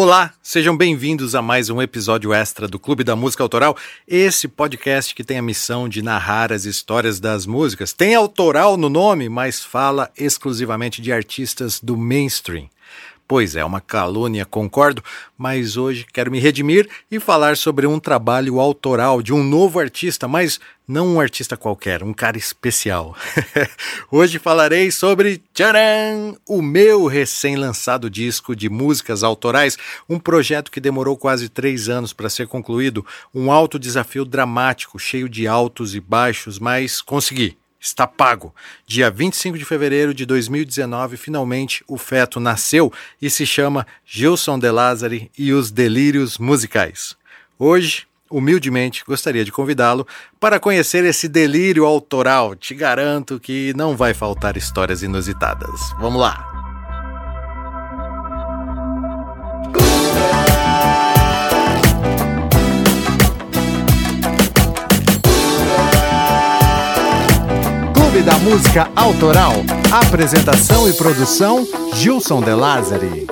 Olá, sejam bem-vindos a mais um episódio extra do Clube da Música Autoral, esse podcast que tem a missão de narrar as histórias das músicas. Tem autoral no nome, mas fala exclusivamente de artistas do mainstream. Pois é, uma calúnia, concordo, mas hoje quero me redimir e falar sobre um trabalho autoral de um novo artista, mas não um artista qualquer, um cara especial. hoje falarei sobre tcharam, o meu recém-lançado disco de músicas autorais, um projeto que demorou quase três anos para ser concluído, um alto desafio dramático, cheio de altos e baixos, mas consegui. Está pago. Dia 25 de fevereiro de 2019, finalmente o feto nasceu e se chama Gilson De Lázari e os Delírios Musicais. Hoje, humildemente, gostaria de convidá-lo para conhecer esse delírio autoral. Te garanto que não vai faltar histórias inusitadas. Vamos lá! Clube da Música Autoral. Apresentação e produção: Gilson De Lázari.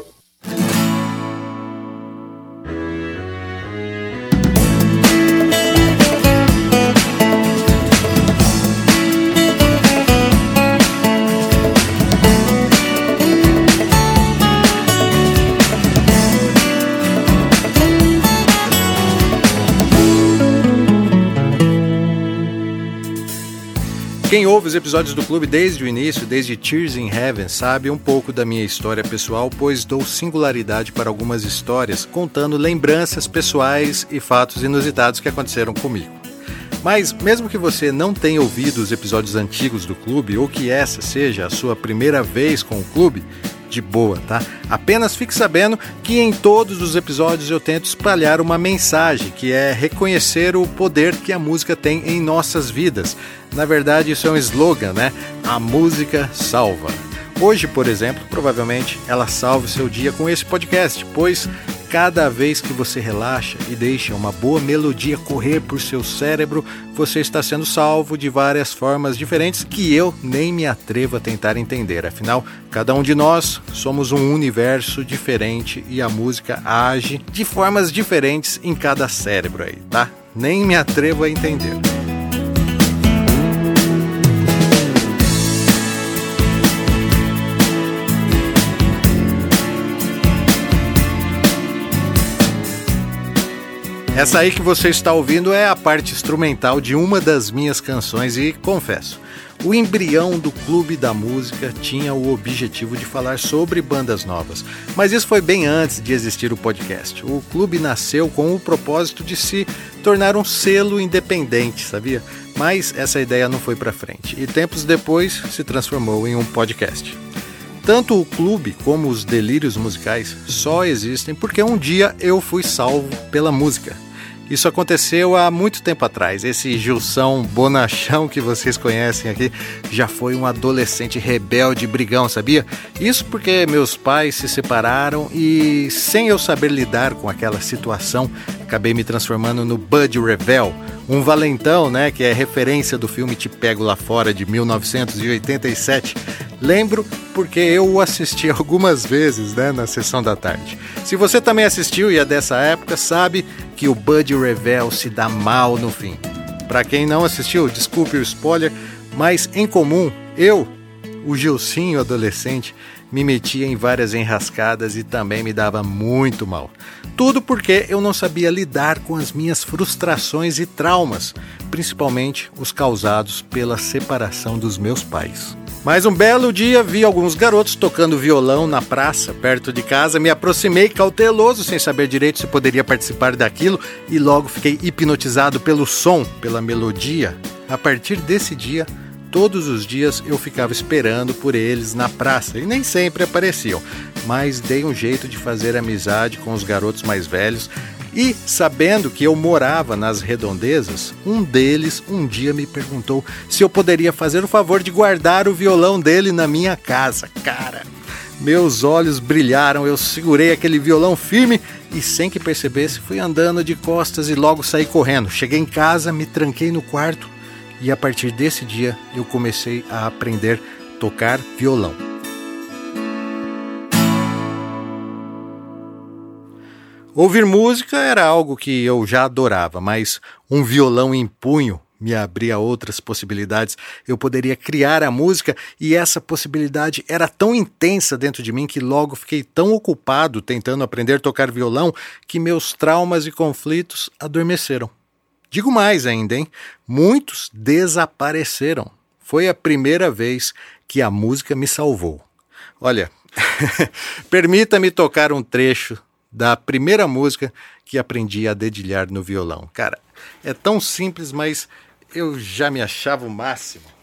Quem ouve os episódios do clube desde o início, desde Tears in Heaven, sabe um pouco da minha história pessoal, pois dou singularidade para algumas histórias, contando lembranças pessoais e fatos inusitados que aconteceram comigo. Mas, mesmo que você não tenha ouvido os episódios antigos do clube, ou que essa seja a sua primeira vez com o clube, de boa, tá? Apenas fique sabendo que em todos os episódios eu tento espalhar uma mensagem que é reconhecer o poder que a música tem em nossas vidas. Na verdade, isso é um slogan, né? A música salva. Hoje, por exemplo, provavelmente ela salve seu dia com esse podcast, pois Cada vez que você relaxa e deixa uma boa melodia correr por seu cérebro, você está sendo salvo de várias formas diferentes que eu nem me atrevo a tentar entender. Afinal, cada um de nós somos um universo diferente e a música age de formas diferentes em cada cérebro aí, tá? Nem me atrevo a entender. Essa aí que você está ouvindo é a parte instrumental de uma das minhas canções e confesso, o embrião do Clube da Música tinha o objetivo de falar sobre bandas novas, mas isso foi bem antes de existir o podcast. O clube nasceu com o propósito de se tornar um selo independente, sabia? Mas essa ideia não foi para frente e tempos depois se transformou em um podcast. Tanto o clube como os delírios musicais só existem porque um dia eu fui salvo pela música. Isso aconteceu há muito tempo atrás. Esse Gilson Bonachão que vocês conhecem aqui já foi um adolescente rebelde brigão, sabia? Isso porque meus pais se separaram e, sem eu saber lidar com aquela situação, acabei me transformando no Bud Revel, um valentão, né, que é referência do filme Te Pego Lá Fora de 1987. Lembro porque eu o assisti algumas vezes, né, na sessão da tarde. Se você também assistiu e é dessa época, sabe que o Bud Revel se dá mal no fim. Para quem não assistiu, desculpe o spoiler, mas em comum, eu, o Gilcinho adolescente, me metia em várias enrascadas e também me dava muito mal. Tudo porque eu não sabia lidar com as minhas frustrações e traumas, principalmente os causados pela separação dos meus pais. Mas um belo dia vi alguns garotos tocando violão na praça, perto de casa. Me aproximei cauteloso, sem saber direito se poderia participar daquilo, e logo fiquei hipnotizado pelo som, pela melodia. A partir desse dia, todos os dias eu ficava esperando por eles na praça e nem sempre apareciam, mas dei um jeito de fazer amizade com os garotos mais velhos e, sabendo que eu morava nas redondezas, um deles um dia me perguntou se eu poderia fazer o favor de guardar o violão dele na minha casa. Cara, meus olhos brilharam, eu segurei aquele violão firme e, sem que percebesse, fui andando de costas e logo saí correndo. Cheguei em casa, me tranquei no quarto e a partir desse dia eu comecei a aprender a tocar violão. Ouvir música era algo que eu já adorava, mas um violão em punho me abria outras possibilidades. Eu poderia criar a música e essa possibilidade era tão intensa dentro de mim que logo fiquei tão ocupado tentando aprender a tocar violão que meus traumas e conflitos adormeceram. Digo mais ainda, hein? Muitos desapareceram. Foi a primeira vez que a música me salvou. Olha, permita-me tocar um trecho da primeira música que aprendi a dedilhar no violão. Cara, é tão simples, mas eu já me achava o máximo.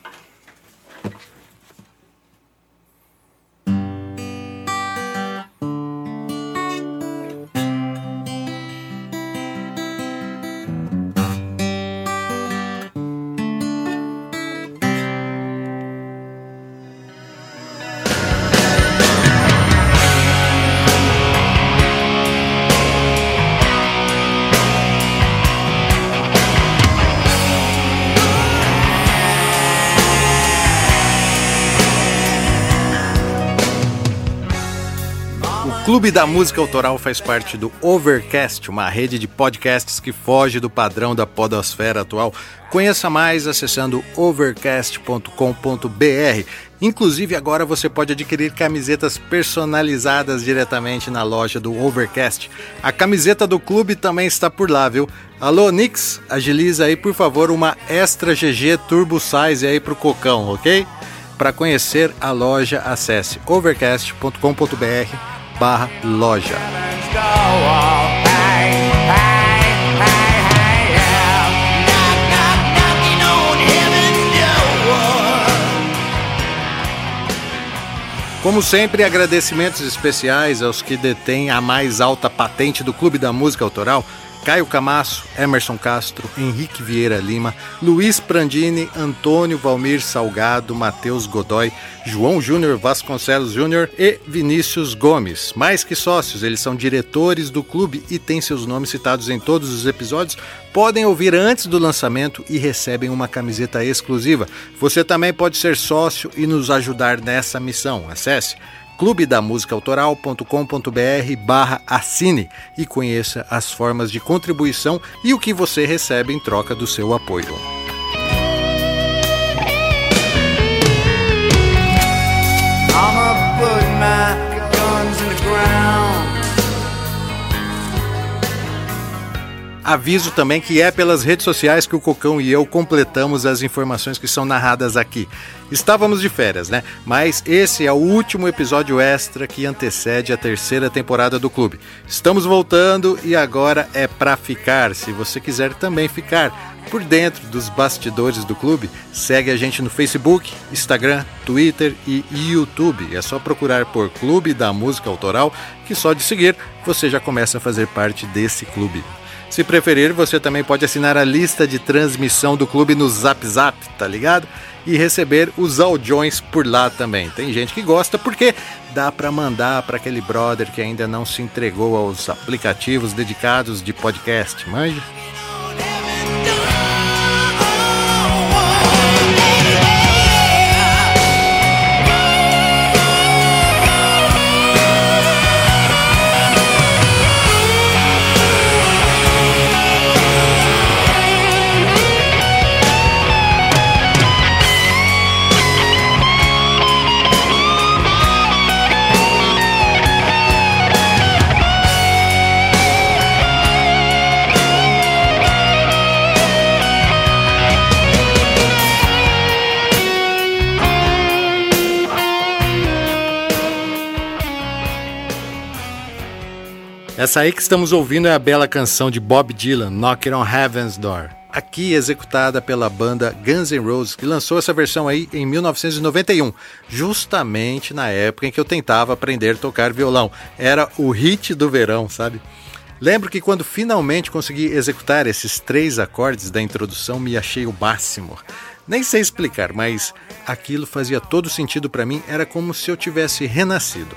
Clube da Música Autoral faz parte do Overcast, uma rede de podcasts que foge do padrão da podosfera atual. Conheça mais acessando overcast.com.br. Inclusive, agora você pode adquirir camisetas personalizadas diretamente na loja do Overcast. A camiseta do clube também está por lá, viu? Alô, Nix, agiliza aí, por favor, uma Extra GG Turbo Size aí pro Cocão, ok? Para conhecer a loja, acesse overcast.com.br barra loja. Como sempre, agradecimentos especiais aos que detêm a mais alta patente do Clube da Música Autoral, Caio Camasso, Emerson Castro, Henrique Vieira Lima, Luiz Prandini, Antônio Valmir Salgado, Matheus Godoy, João Júnior Vasconcelos Júnior e Vinícius Gomes. Mais que sócios, eles são diretores do clube e têm seus nomes citados em todos os episódios. Podem ouvir antes do lançamento e recebem uma camiseta exclusiva. Você também pode ser sócio e nos ajudar nessa missão. Acesse clubedamusicaautoral.com.br barra assine e conheça as formas de contribuição e o que você recebe em troca do seu apoio. Aviso também que é pelas redes sociais que o Cocão e eu completamos as informações que são narradas aqui. Estávamos de férias, né? Mas esse é o último episódio extra que antecede a terceira temporada do clube. Estamos voltando e agora é para ficar. Se você quiser também ficar por dentro dos bastidores do clube, segue a gente no Facebook, Instagram, Twitter e YouTube. É só procurar por Clube da Música Autoral, que só de seguir você já começa a fazer parte desse clube. Se preferir, você também pode assinar a lista de transmissão do clube no Zap Zap, tá ligado? E receber os audiões por lá também. Tem gente que gosta porque dá para mandar para aquele brother que ainda não se entregou aos aplicativos dedicados de podcast, manja? Essa aí que estamos ouvindo é a bela canção de Bob Dylan, Knocking on Heaven's Door. Aqui executada pela banda Guns N' Roses, que lançou essa versão aí em 1991, justamente na época em que eu tentava aprender a tocar violão. Era o hit do verão, sabe? Lembro que quando finalmente consegui executar esses três acordes da introdução, me achei o máximo. Nem sei explicar, mas aquilo fazia todo sentido para mim, era como se eu tivesse renascido.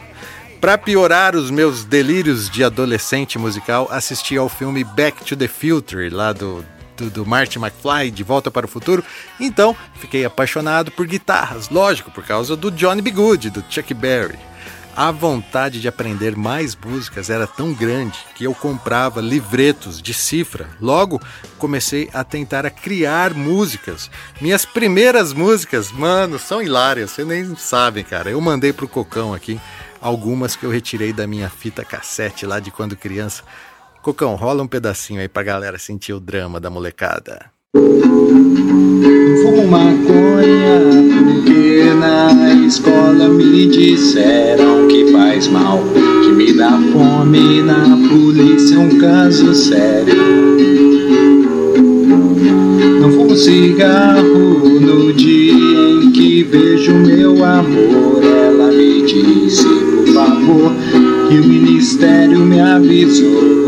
Para piorar os meus delírios de adolescente musical, assisti ao filme Back to the Future, lá do, do, do Marty McFly, De Volta para o Futuro. Então, fiquei apaixonado por guitarras, lógico, por causa do Johnny B. Good, do Chuck Berry. a vontade de aprender mais músicas era tão grande que eu comprava livretos de cifra. Logo, comecei a tentar a criar músicas. Minhas primeiras músicas, mano, são hilárias, vocês nem sabem, cara. Eu mandei pro Cocão aqui algumas que eu retirei da minha fita cassete lá de quando criança. Cocão, rola um pedacinho aí pra galera sentir o drama da molecada. Fumo maconha porque na escola me disseram que faz mal, que me dá fome na polícia é um caso sério. Não fumo cigarro no dia que vejo meu amor. Ela me disse, por favor, que o ministério me avisou.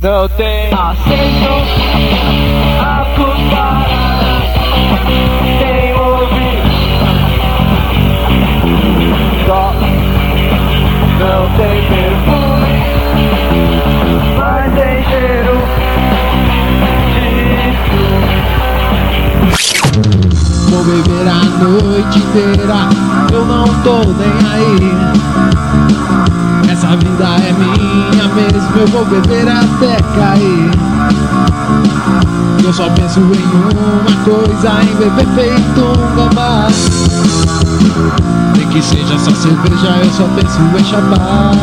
Não tem aceito. Beber a noite inteira, eu não tô nem aí. Essa vida é minha mesmo, eu vou beber até cair. Eu só penso em uma coisa, em beber feito um gambá. Nem que seja só cerveja, eu só penso em chapar.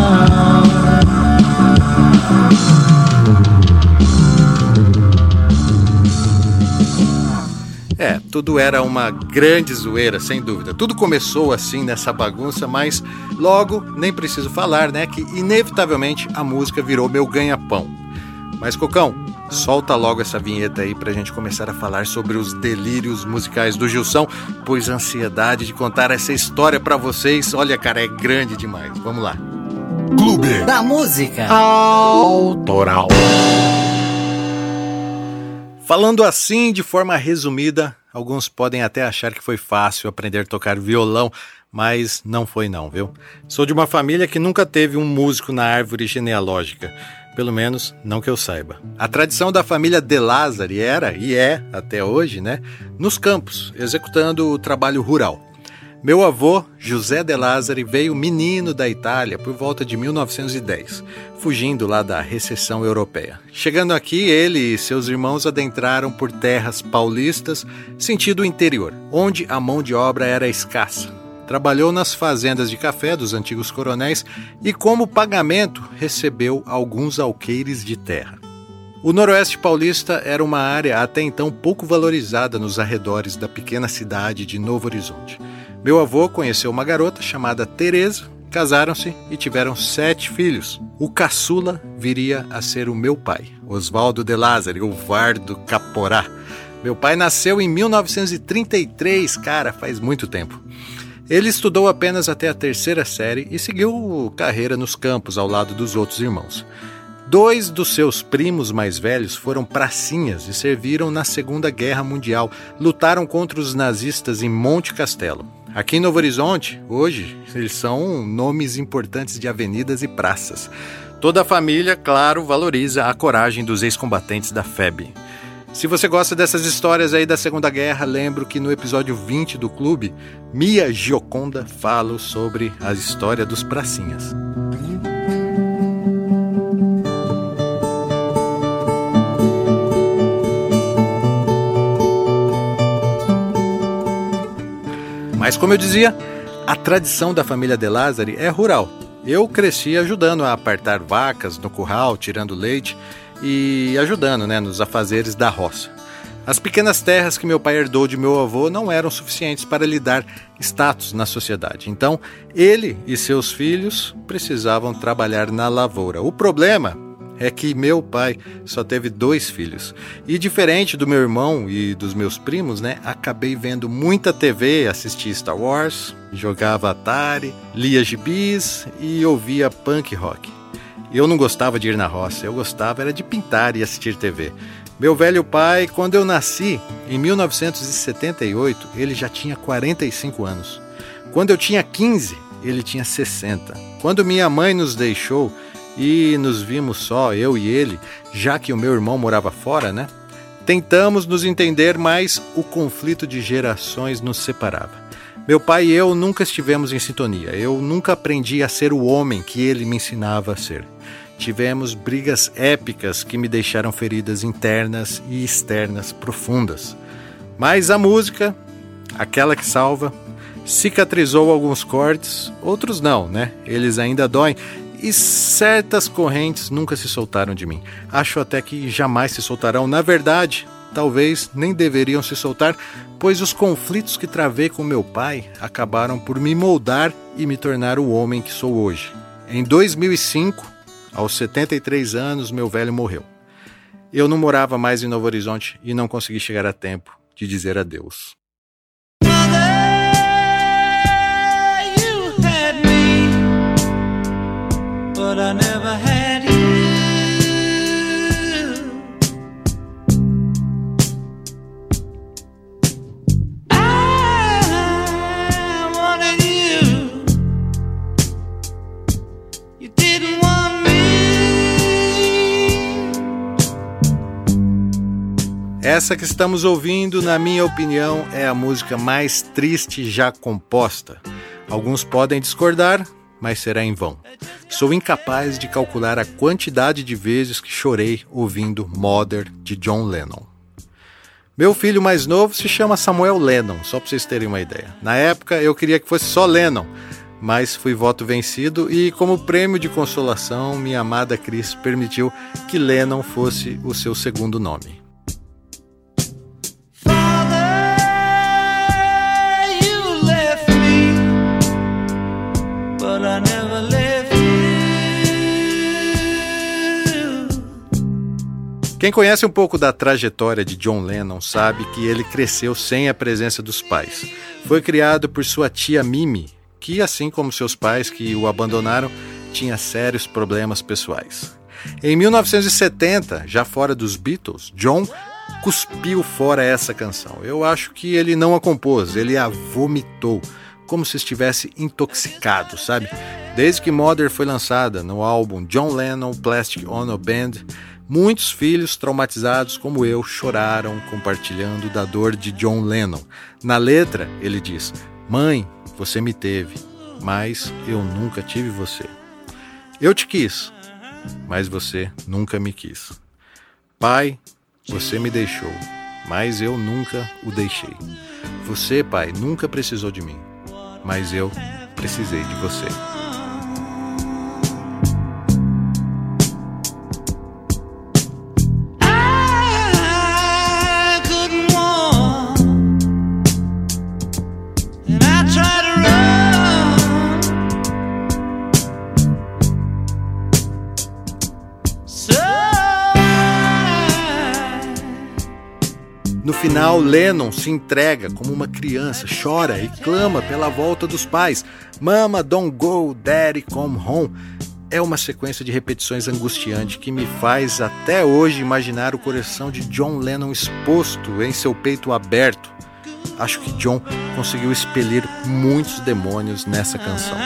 Tudo era uma grande zoeira, sem dúvida. Tudo começou assim nessa bagunça, mas logo, nem preciso falar, né, que inevitavelmente a música virou meu ganha-pão. Mas Cocão, solta logo essa vinheta aí pra gente começar a falar sobre os delírios musicais do Gilson, pois a ansiedade de contar essa história para vocês, olha, cara, é grande demais. Vamos lá. Clube da Música Autoral. Falando assim, de forma resumida, alguns podem até achar que foi fácil aprender a tocar violão, mas não foi não, viu? Sou de uma família que nunca teve um músico na árvore genealógica. Pelo menos não que eu saiba. A tradição da família De Lázari era, e é até hoje, né? Nos campos, executando o trabalho rural. Meu avô, José de Lázari, veio menino da Itália por volta de 1910, fugindo lá da recessão europeia. Chegando aqui, ele e seus irmãos adentraram por terras paulistas, sentido interior, onde a mão de obra era escassa. Trabalhou nas fazendas de café dos antigos coronéis e, como pagamento, recebeu alguns alqueires de terra. O Noroeste Paulista era uma área até então pouco valorizada nos arredores da pequena cidade de Novo Horizonte. Meu avô conheceu uma garota chamada Teresa, casaram-se e tiveram sete filhos. O caçula viria a ser o meu pai, Oswaldo de Lázari, o Vardo Caporá. Meu pai nasceu em 1933, cara, faz muito tempo. Ele estudou apenas até a terceira série e seguiu carreira nos campos ao lado dos outros irmãos. Dois dos seus primos mais velhos foram pracinhas e serviram na Segunda Guerra Mundial. Lutaram contra os nazistas em Monte Castelo. Aqui em Novo Horizonte, hoje, eles são nomes importantes de avenidas e praças. Toda a família, claro, valoriza a coragem dos ex-combatentes da FEB. Se você gosta dessas histórias aí da Segunda Guerra, lembro que no episódio 20 do clube, Mia Gioconda fala sobre a história dos pracinhas. Mas como eu dizia, a tradição da família De Lázari é rural. Eu cresci ajudando a apartar vacas no curral, tirando leite e ajudando né, nos afazeres da roça. As pequenas terras que meu pai herdou de meu avô não eram suficientes para lhe dar status na sociedade. Então, ele e seus filhos precisavam trabalhar na lavoura. O problema é que meu pai só teve dois filhos. E diferente do meu irmão e dos meus primos, né, acabei vendo muita TV, assisti Star Wars, jogava Atari, lia gibis e ouvia punk rock. Eu não gostava de ir na roça, eu gostava era de pintar e assistir TV. Meu velho pai, quando eu nasci, em 1978, ele já tinha 45 anos. Quando eu tinha 15, ele tinha 60. Quando minha mãe nos deixou, e nos vimos só, eu e ele, já que o meu irmão morava fora, né? Tentamos nos entender, mas o conflito de gerações nos separava. Meu pai e eu nunca estivemos em sintonia. Eu nunca aprendi a ser o homem que ele me ensinava a ser. Tivemos brigas épicas que me deixaram feridas internas e externas profundas. Mas a música, aquela que salva, cicatrizou alguns cortes, outros não, né? Eles ainda doem e certas correntes nunca se soltaram de mim. Acho até que jamais se soltarão. Na verdade, talvez nem deveriam se soltar, pois os conflitos que travei com meu pai acabaram por me moldar e me tornar o homem que sou hoje. Em 2005, aos 73 anos, meu velho morreu. Eu não morava mais em Novo Horizonte e não consegui chegar a tempo de dizer adeus. Essa que estamos ouvindo, na minha opinião, é a música mais triste já composta. Alguns podem discordar, mas será em vão. Sou incapaz de calcular a quantidade de vezes que chorei ouvindo Mother de John Lennon. Meu filho mais novo se chama Samuel Lennon, só para vocês terem uma ideia. Na época eu queria que fosse só Lennon, mas fui voto vencido e, como prêmio de consolação, minha amada Cris permitiu que Lennon fosse o seu segundo nome. Quem conhece um pouco da trajetória de John Lennon sabe que ele cresceu sem a presença dos pais. Foi criado por sua tia Mimi, que, assim como seus pais que o abandonaram, tinha sérios problemas pessoais. Em 1970, já fora dos Beatles, John cuspiu fora essa canção. Eu acho que ele não a compôs, ele a vomitou, como se estivesse intoxicado, sabe? Desde que Mother foi lançada no álbum John Lennon Plastic Ono Band, Muitos filhos traumatizados como eu choraram compartilhando da dor de John Lennon. Na letra, ele diz: Mãe, você me teve, mas eu nunca tive você. Eu te quis, mas você nunca me quis. Pai, você me deixou, mas eu nunca o deixei. Você, pai, nunca precisou de mim, mas eu precisei de você. Final, Lennon se entrega como uma criança, chora e clama pela volta dos pais. Mama, don't go, daddy, come home. É uma sequência de repetições angustiante que me faz até hoje imaginar o coração de John Lennon exposto em seu peito aberto. Acho que John conseguiu expelir muitos demônios nessa canção.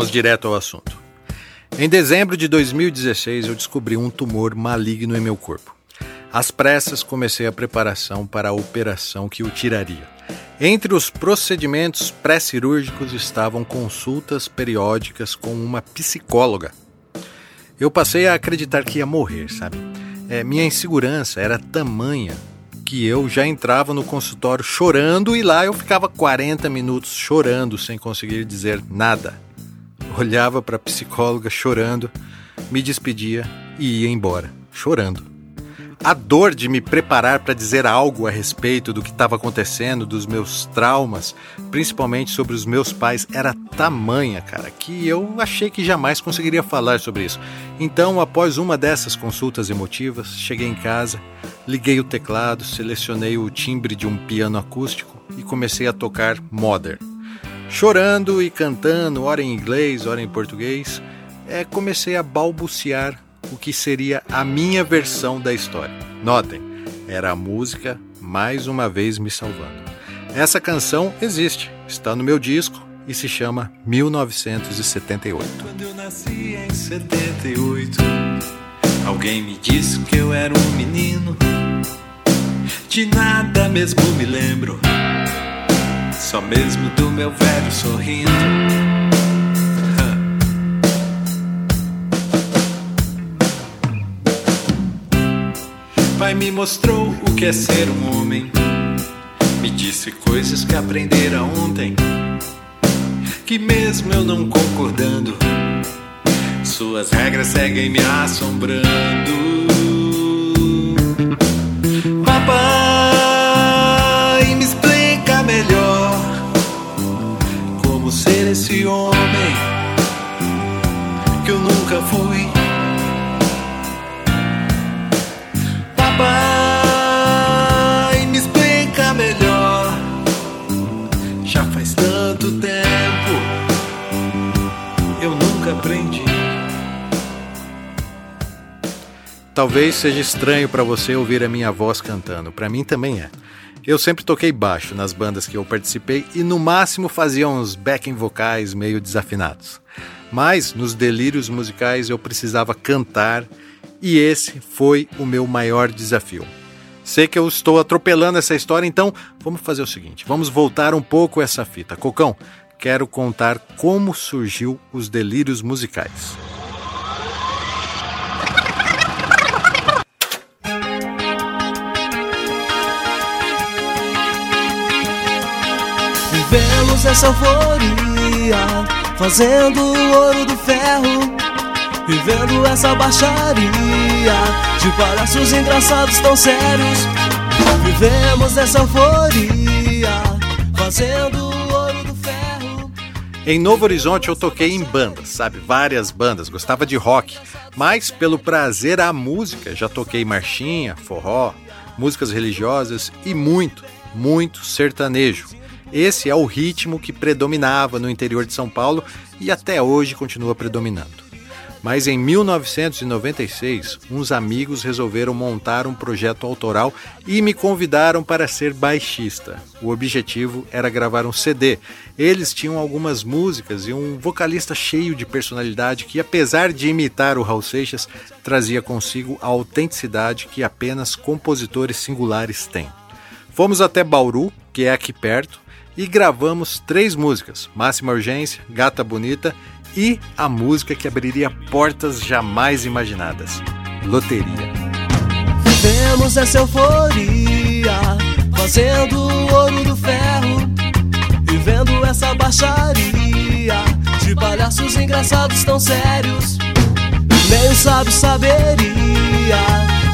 Vamos direto ao assunto. Em dezembro de 2016, eu descobri um tumor maligno em meu corpo. Às pressas, comecei a preparação para a operação que o tiraria. Entre os procedimentos pré-cirúrgicos estavam consultas periódicas com uma psicóloga. Eu passei a acreditar que ia morrer, sabe? É, minha insegurança era tamanha que eu já entrava no consultório chorando e lá eu ficava 40 minutos chorando sem conseguir dizer nada. Olhava para a psicóloga chorando, me despedia e ia embora, chorando. A dor de me preparar para dizer algo a respeito do que estava acontecendo, dos meus traumas, principalmente sobre os meus pais, era tamanha, cara, que eu achei que jamais conseguiria falar sobre isso. Então, após uma dessas consultas emotivas, cheguei em casa, liguei o teclado, selecionei o timbre de um piano acústico e comecei a tocar Modern. Chorando e cantando, ora em inglês, ora em português, é, comecei a balbuciar o que seria a minha versão da história. Notem, era a música mais uma vez me salvando. Essa canção existe, está no meu disco e se chama 1978. Quando eu nasci em 78, alguém me disse que eu era um menino. De nada mesmo me lembro, só mesmo do meu velho sorrindo. pai me mostrou o que é ser um homem. Me disse coisas que aprendera ontem. Que mesmo eu não concordando, suas regras seguem me assombrando. Ser esse homem que eu nunca fui. Pai, me explica melhor. Já faz tanto tempo, eu nunca aprendi. Talvez seja estranho para você ouvir a minha voz cantando, para mim também é. Eu sempre toquei baixo nas bandas que eu participei e no máximo fazia uns backing vocais meio desafinados. Mas nos delírios musicais eu precisava cantar e esse foi o meu maior desafio. Sei que eu estou atropelando essa história, então vamos fazer o seguinte: vamos voltar um pouco essa fita. Cocão, quero contar como surgiu os delírios musicais. Vivemos essa euforia, fazendo o ouro do ferro Vivendo essa baixaria. De palhaços engraçados tão sérios Vivemos essa euforia Fazendo ouro do ferro. Em Novo Horizonte eu toquei em bandas, sabe? Várias bandas, gostava de rock. Mas pelo prazer à música Já toquei marchinha, forró, músicas religiosas E muito, muito sertanejo esse é o ritmo que predominava no interior de São Paulo e até hoje continua predominando. Mas em 1996, uns amigos resolveram montar um projeto autoral e me convidaram para ser baixista. O objetivo era gravar um CD. Eles tinham algumas músicas e um vocalista cheio de personalidade que, apesar de imitar o Raul Seixas, trazia consigo a autenticidade que apenas compositores singulares têm. Fomos até Bauru, que é aqui perto, e gravamos três músicas: Máxima Urgência, Gata Bonita e a música que abriria portas jamais imaginadas: Loteria. Vivemos essa euforia, fazendo o ouro do ferro, vivendo essa baixaria de palhaços engraçados tão sérios. Nem sábio saberia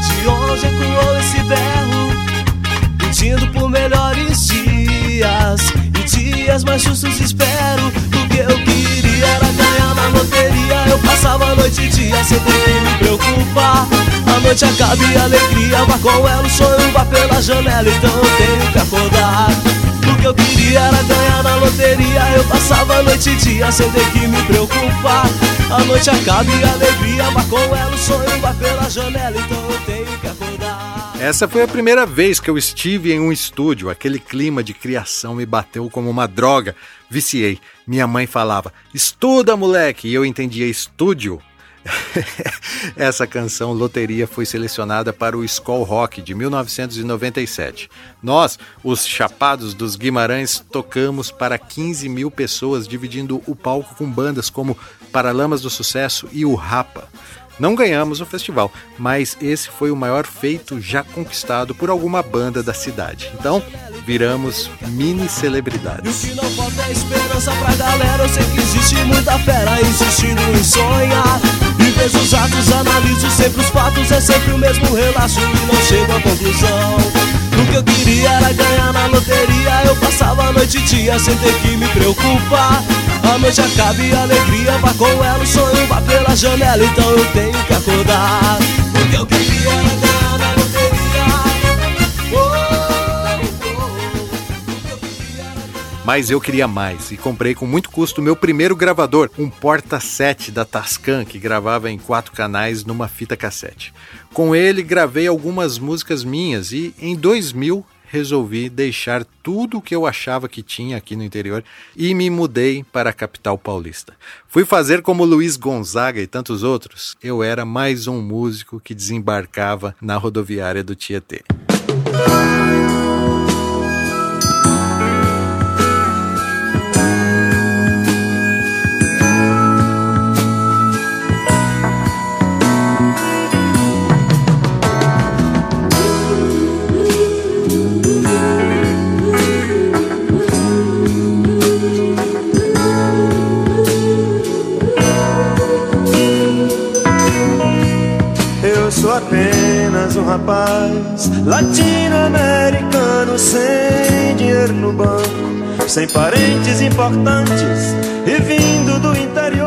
de onde ecoou esse berro, pedindo por melhores dias e dias mais justos espero do que eu queria. Era ganhar na loteria Eu passava noite e dia sem ter que me preocupar. A noite acaba e a alegria Vá com ela, o sonho vá pela janela Então eu tenho que acordar. O que eu queria era ganhar na loteria Eu passava noite e dia sem ter que me preocupar. A noite acaba e a alegria Vá com ela, o sonho vá pela janela Então eu tenho essa foi a primeira vez que eu estive em um estúdio. Aquele clima de criação me bateu como uma droga. Viciei. Minha mãe falava: Estuda, moleque! E eu entendia estúdio. Essa canção Loteria foi selecionada para o Skull Rock de 1997. Nós, os Chapados dos Guimarães, tocamos para 15 mil pessoas, dividindo o palco com bandas como Paralamas do Sucesso e o Rapa. Não ganhamos o festival, mas esse foi o maior feito já conquistado por alguma banda da cidade. Então, viramos mini celebridades. E o que não falta é esperança pra galera. Eu sei que existe muita fera existindo em sonhar. E vejo os atos, analiso sempre os fatos. É sempre o mesmo relato e não chego à conclusão. Que eu queria era ganhar na loteria. Eu passava noite e dia sem ter que me preocupar. A noite acaba e a alegria vá com ela. O sonho vá pela janela, então eu tenho que acordar. O que eu queria era ganhar na loteria. Oh, oh, o que eu queria era Mas eu queria mais e comprei com muito custo meu primeiro gravador, um Porta 7 da Tascam, que gravava em quatro canais numa fita cassete. Com ele gravei algumas músicas minhas e em 2000 resolvi deixar tudo o que eu achava que tinha aqui no interior e me mudei para a capital paulista. Fui fazer como Luiz Gonzaga e tantos outros. Eu era mais um músico que desembarcava na rodoviária do Tietê. Rapaz latino-americano sem dinheiro no banco, sem parentes importantes e vindo do interior.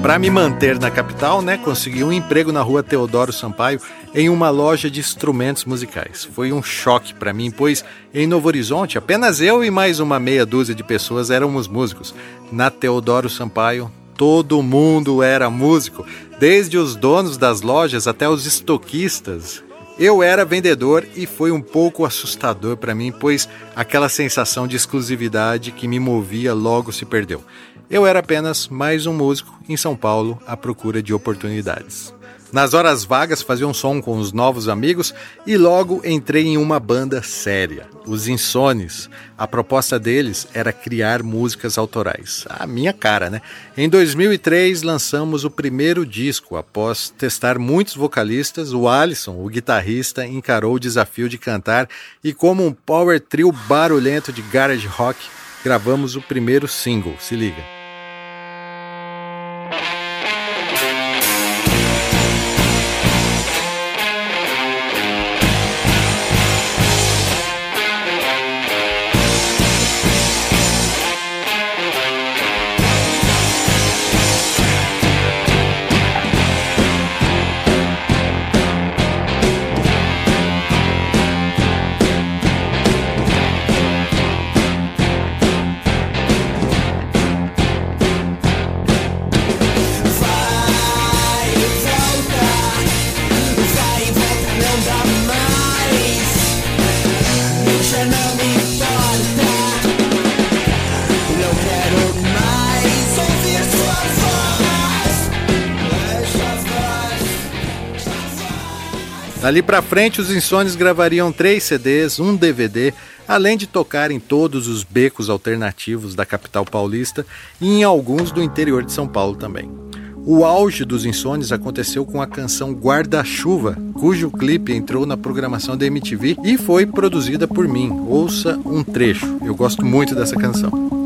Para me manter na capital, né, consegui um emprego na rua Teodoro Sampaio em uma loja de instrumentos musicais. Foi um choque para mim, pois em Novo Horizonte apenas eu e mais uma meia dúzia de pessoas éramos músicos. Na Teodoro Sampaio, todo mundo era músico, desde os donos das lojas até os estoquistas. Eu era vendedor e foi um pouco assustador para mim, pois aquela sensação de exclusividade que me movia logo se perdeu. Eu era apenas mais um músico em São Paulo à procura de oportunidades. Nas horas vagas fazia um som com os novos amigos e logo entrei em uma banda séria, os Insones. A proposta deles era criar músicas autorais. A minha cara, né? Em 2003 lançamos o primeiro disco. Após testar muitos vocalistas, o Alisson, o guitarrista, encarou o desafio de cantar e como um power trio barulhento de garage rock, gravamos o primeiro single. Se liga. Dali pra frente, os Insones gravariam três CDs, um DVD, além de tocar em todos os becos alternativos da capital paulista e em alguns do interior de São Paulo também. O auge dos Insones aconteceu com a canção Guarda-Chuva, cujo clipe entrou na programação da MTV e foi produzida por mim. Ouça um trecho, eu gosto muito dessa canção.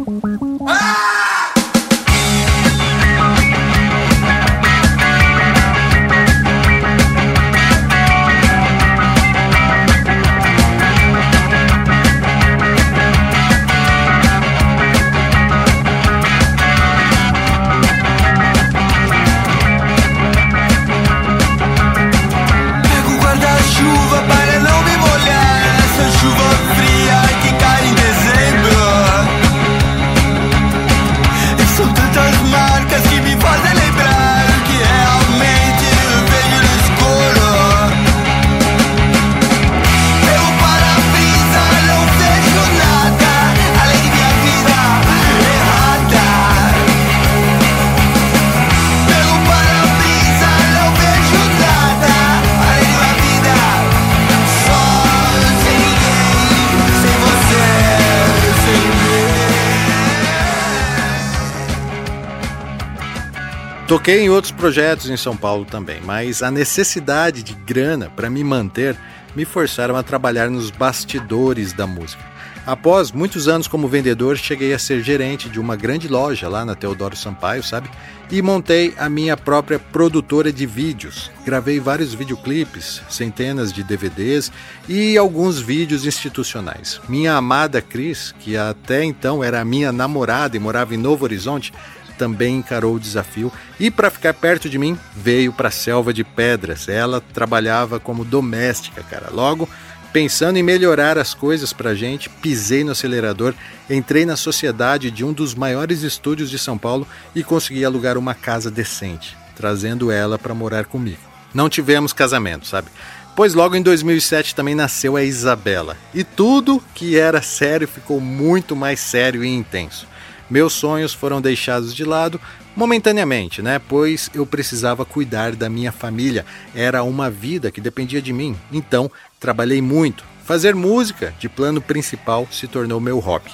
Toquei em outros projetos em São Paulo também, mas a necessidade de grana para me manter me forçaram a trabalhar nos bastidores da música. Após muitos anos como vendedor, cheguei a ser gerente de uma grande loja lá na Teodoro Sampaio, sabe? E montei a minha própria produtora de vídeos. Gravei vários videoclipes, centenas de DVDs e alguns vídeos institucionais. Minha amada Cris, que até então era minha namorada e morava em Novo Horizonte, também encarou o desafio e, para ficar perto de mim, veio para a selva de pedras. Ela trabalhava como doméstica, cara. Logo, Pensando em melhorar as coisas pra gente, pisei no acelerador, entrei na sociedade de um dos maiores estúdios de São Paulo e consegui alugar uma casa decente, trazendo ela para morar comigo. Não tivemos casamento, sabe? Pois logo em 2007 também nasceu a Isabela, e tudo que era sério ficou muito mais sério e intenso. Meus sonhos foram deixados de lado momentaneamente, né? Pois eu precisava cuidar da minha família. Era uma vida que dependia de mim. Então, trabalhei muito. Fazer música de plano principal se tornou meu hobby.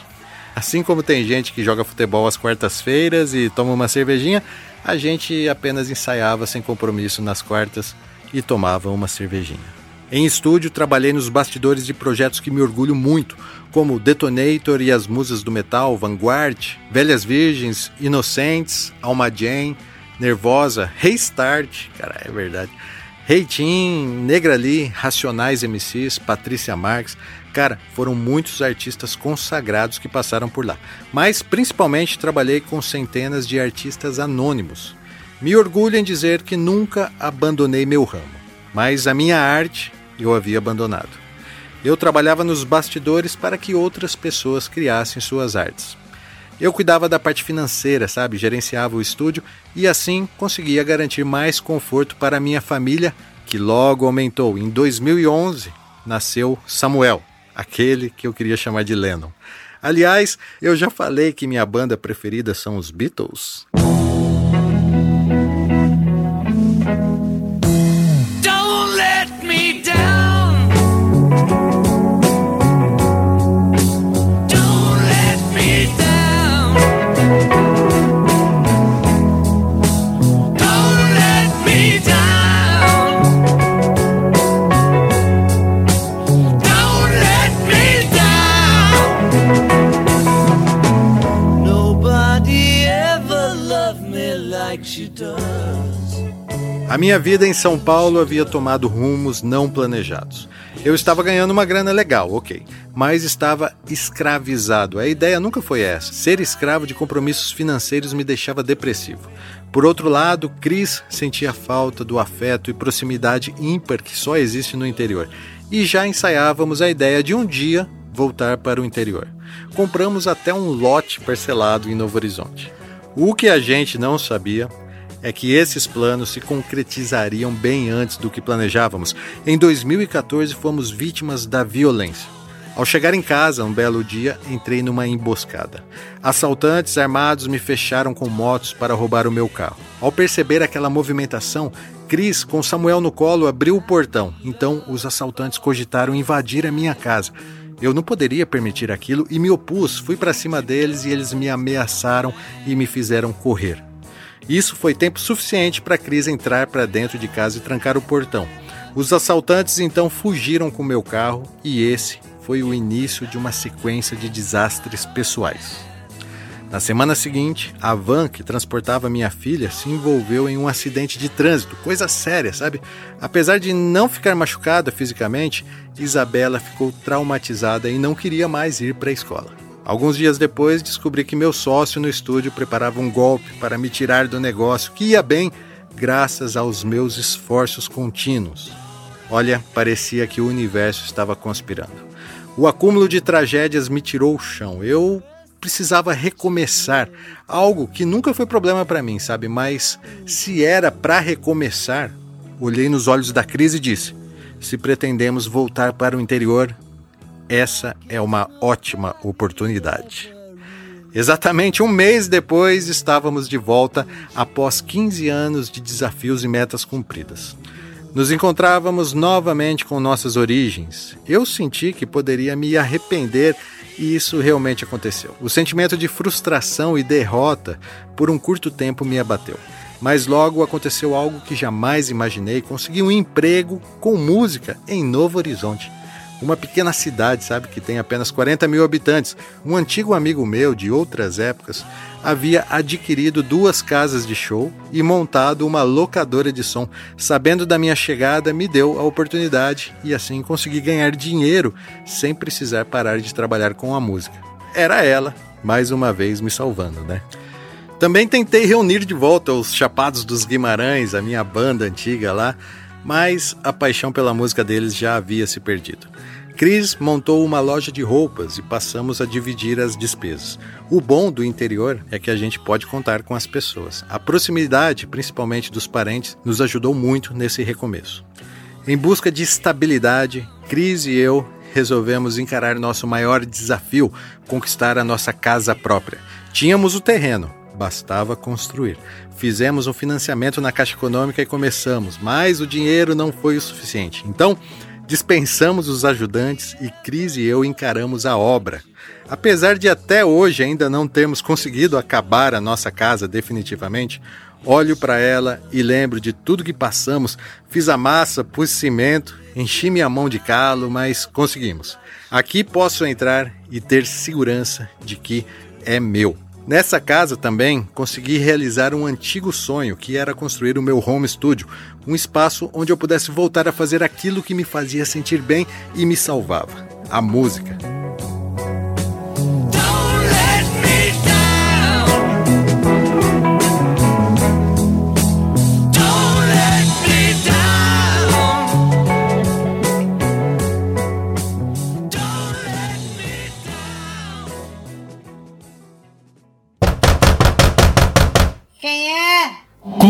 Assim como tem gente que joga futebol às quartas-feiras e toma uma cervejinha, a gente apenas ensaiava sem compromisso nas quartas e tomava uma cervejinha. Em estúdio, trabalhei nos bastidores de projetos que me orgulho muito, como Detonator e as Musas do Metal, Vanguard, Velhas Virgens, Inocentes, Alma Jane, Nervosa, Restart, cara, é verdade. Reitinho, Negra Lee, Racionais MCs, Patrícia Marques, cara, foram muitos artistas consagrados que passaram por lá. Mas principalmente trabalhei com centenas de artistas anônimos. Me orgulho em dizer que nunca abandonei meu ramo, mas a minha arte eu havia abandonado. Eu trabalhava nos bastidores para que outras pessoas criassem suas artes. Eu cuidava da parte financeira, sabe? Gerenciava o estúdio e assim conseguia garantir mais conforto para minha família, que logo aumentou. Em 2011 nasceu Samuel, aquele que eu queria chamar de Lennon. Aliás, eu já falei que minha banda preferida são os Beatles. A minha vida em São Paulo havia tomado rumos não planejados. Eu estava ganhando uma grana legal, ok, mas estava escravizado. A ideia nunca foi essa. Ser escravo de compromissos financeiros me deixava depressivo. Por outro lado, Cris sentia falta do afeto e proximidade ímpar que só existe no interior. E já ensaiávamos a ideia de um dia voltar para o interior. Compramos até um lote parcelado em Novo Horizonte. O que a gente não sabia é que esses planos se concretizariam bem antes do que planejávamos. Em 2014, fomos vítimas da violência. Ao chegar em casa, um belo dia, entrei numa emboscada. Assaltantes armados me fecharam com motos para roubar o meu carro. Ao perceber aquela movimentação, Cris, com Samuel no colo, abriu o portão. Então, os assaltantes cogitaram invadir a minha casa. Eu não poderia permitir aquilo e me opus. Fui para cima deles e eles me ameaçaram e me fizeram correr. Isso foi tempo suficiente para Cris entrar para dentro de casa e trancar o portão. Os assaltantes então fugiram com meu carro e esse foi o início de uma sequência de desastres pessoais. Na semana seguinte, a van que transportava minha filha se envolveu em um acidente de trânsito, coisa séria, sabe? Apesar de não ficar machucada fisicamente, Isabela ficou traumatizada e não queria mais ir para a escola. Alguns dias depois, descobri que meu sócio no estúdio preparava um golpe para me tirar do negócio, que ia bem graças aos meus esforços contínuos. Olha, parecia que o universo estava conspirando. O acúmulo de tragédias me tirou o chão. Eu precisava recomeçar, algo que nunca foi problema para mim, sabe? Mas se era para recomeçar, olhei nos olhos da crise e disse: se pretendemos voltar para o interior, essa é uma ótima oportunidade. Exatamente um mês depois, estávamos de volta após 15 anos de desafios e metas cumpridas. Nos encontrávamos novamente com nossas origens. Eu senti que poderia me arrepender e isso realmente aconteceu. O sentimento de frustração e derrota por um curto tempo me abateu. Mas logo aconteceu algo que jamais imaginei: consegui um emprego com música em Novo Horizonte. Uma pequena cidade, sabe, que tem apenas 40 mil habitantes. Um antigo amigo meu de outras épocas havia adquirido duas casas de show e montado uma locadora de som. Sabendo da minha chegada, me deu a oportunidade e assim consegui ganhar dinheiro sem precisar parar de trabalhar com a música. Era ela, mais uma vez, me salvando, né? Também tentei reunir de volta os Chapados dos Guimarães, a minha banda antiga lá, mas a paixão pela música deles já havia se perdido. Cris montou uma loja de roupas e passamos a dividir as despesas. O bom do interior é que a gente pode contar com as pessoas. A proximidade, principalmente dos parentes, nos ajudou muito nesse recomeço. Em busca de estabilidade, Cris e eu resolvemos encarar nosso maior desafio, conquistar a nossa casa própria. Tínhamos o terreno, bastava construir. Fizemos um financiamento na Caixa Econômica e começamos, mas o dinheiro não foi o suficiente. Então, dispensamos os ajudantes e Cris e eu encaramos a obra. Apesar de até hoje ainda não termos conseguido acabar a nossa casa definitivamente, olho para ela e lembro de tudo que passamos. Fiz a massa, pus cimento, enchi minha mão de calo, mas conseguimos. Aqui posso entrar e ter segurança de que é meu. Nessa casa também consegui realizar um antigo sonho, que era construir o meu home studio, um espaço onde eu pudesse voltar a fazer aquilo que me fazia sentir bem e me salvava: a música.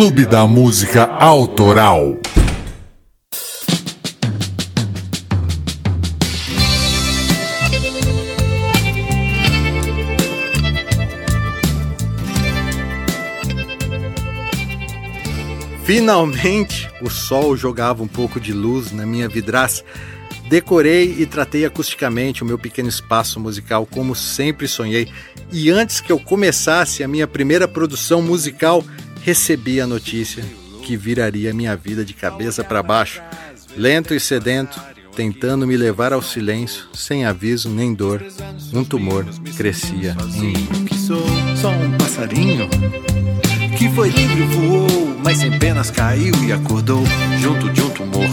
Clube da Música Autoral. Finalmente, o sol jogava um pouco de luz na minha vidraça. Decorei e tratei acusticamente o meu pequeno espaço musical como sempre sonhei. E antes que eu começasse a minha primeira produção musical, recebi a notícia que viraria minha vida de cabeça para baixo, lento e sedento, tentando me levar ao silêncio, sem aviso nem dor. Um tumor crescia em mim. Só um passarinho que foi livre voou, mas sem penas caiu e acordou junto de um tumor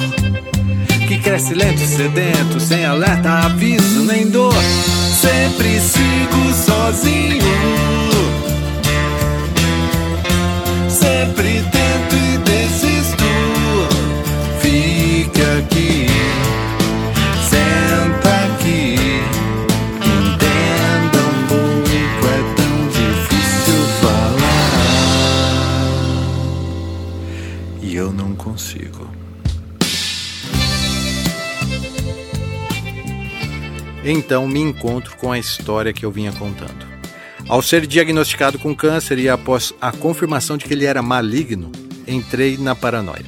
que cresce lento e sedento, sem alerta, aviso nem dor. Sempre sigo sozinho. Sempre tento e desisto. Fica aqui, senta aqui. Entenda um pouco, é tão difícil falar. E eu não consigo. Então me encontro com a história que eu vinha contando. Ao ser diagnosticado com câncer e após a confirmação de que ele era maligno, entrei na paranoia.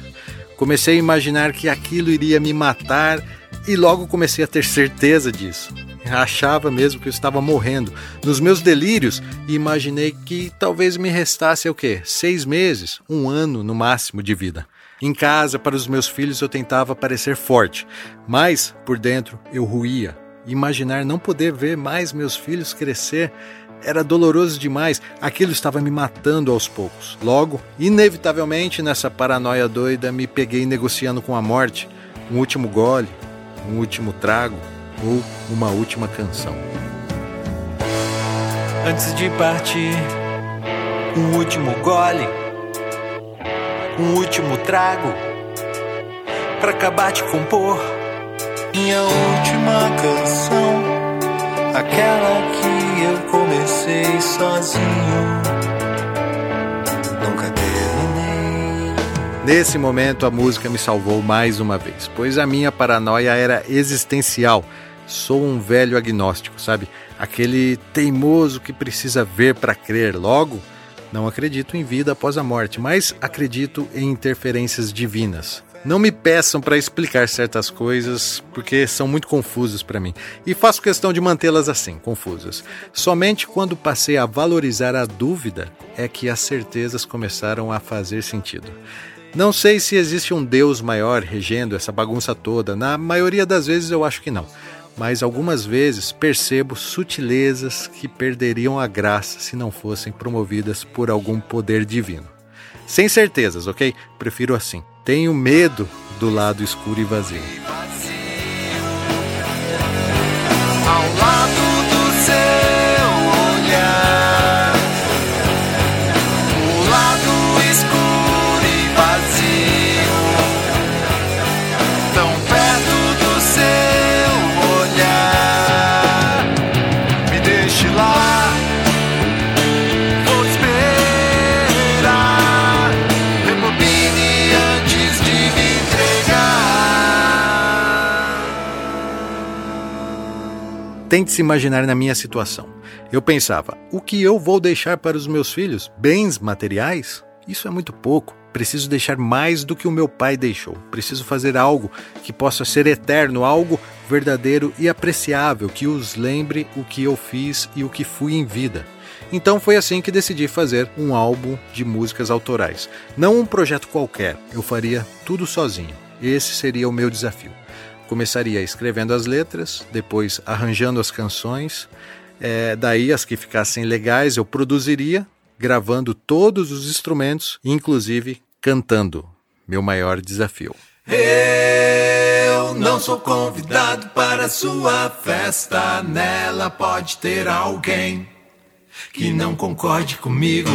Comecei a imaginar que aquilo iria me matar e logo comecei a ter certeza disso. Achava mesmo que eu estava morrendo. Nos meus delírios, imaginei que talvez me restasse o quê? Seis meses, um ano no máximo de vida. Em casa, para os meus filhos, eu tentava parecer forte, mas por dentro eu ruía. Imaginar não poder ver mais meus filhos crescer era doloroso demais, aquilo estava me matando aos poucos. Logo, inevitavelmente, nessa paranoia doida, me peguei negociando com a morte um último gole, um último trago ou uma última canção. Antes de partir, um último gole, um último trago, pra acabar de compor minha última canção, aquela que eu comecei sozinho. Nunca terminei. Nesse momento, a música me salvou mais uma vez, pois a minha paranoia era existencial. Sou um velho agnóstico, sabe? Aquele teimoso que precisa ver para crer. Logo, não acredito em vida após a morte, mas acredito em interferências divinas. Não me peçam para explicar certas coisas, porque são muito confusas para mim. E faço questão de mantê-las assim, confusas. Somente quando passei a valorizar a dúvida é que as certezas começaram a fazer sentido. Não sei se existe um Deus maior regendo essa bagunça toda. Na maioria das vezes eu acho que não. Mas algumas vezes percebo sutilezas que perderiam a graça se não fossem promovidas por algum poder divino. Sem certezas, ok? Prefiro assim. Tenho medo do lado escuro e vazio. Ao lado do seu olhar, Tente se imaginar na minha situação. Eu pensava, o que eu vou deixar para os meus filhos? Bens materiais? Isso é muito pouco. Preciso deixar mais do que o meu pai deixou. Preciso fazer algo que possa ser eterno, algo verdadeiro e apreciável, que os lembre o que eu fiz e o que fui em vida. Então foi assim que decidi fazer um álbum de músicas autorais. Não um projeto qualquer, eu faria tudo sozinho. Esse seria o meu desafio. Começaria escrevendo as letras, depois arranjando as canções, é, daí as que ficassem legais eu produziria, gravando todos os instrumentos, inclusive cantando. Meu maior desafio. Eu não sou convidado para sua festa. Nela pode ter alguém que não concorde comigo.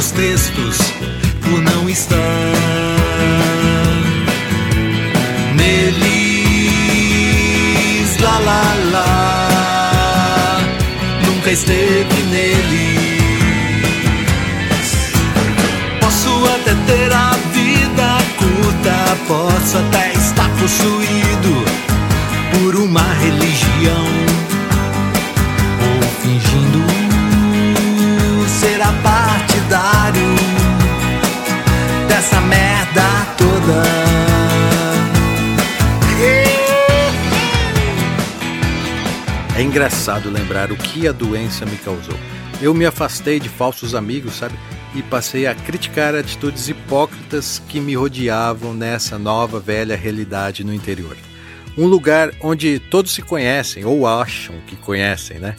Meus textos por não estar neles. Lá, lá, lá. Nunca esteve neles. Posso até ter a vida curta, posso até estar possuído por uma religião É engraçado lembrar o que a doença me causou. Eu me afastei de falsos amigos, sabe? E passei a criticar atitudes hipócritas que me rodeavam nessa nova velha realidade no interior. Um lugar onde todos se conhecem ou acham que conhecem, né?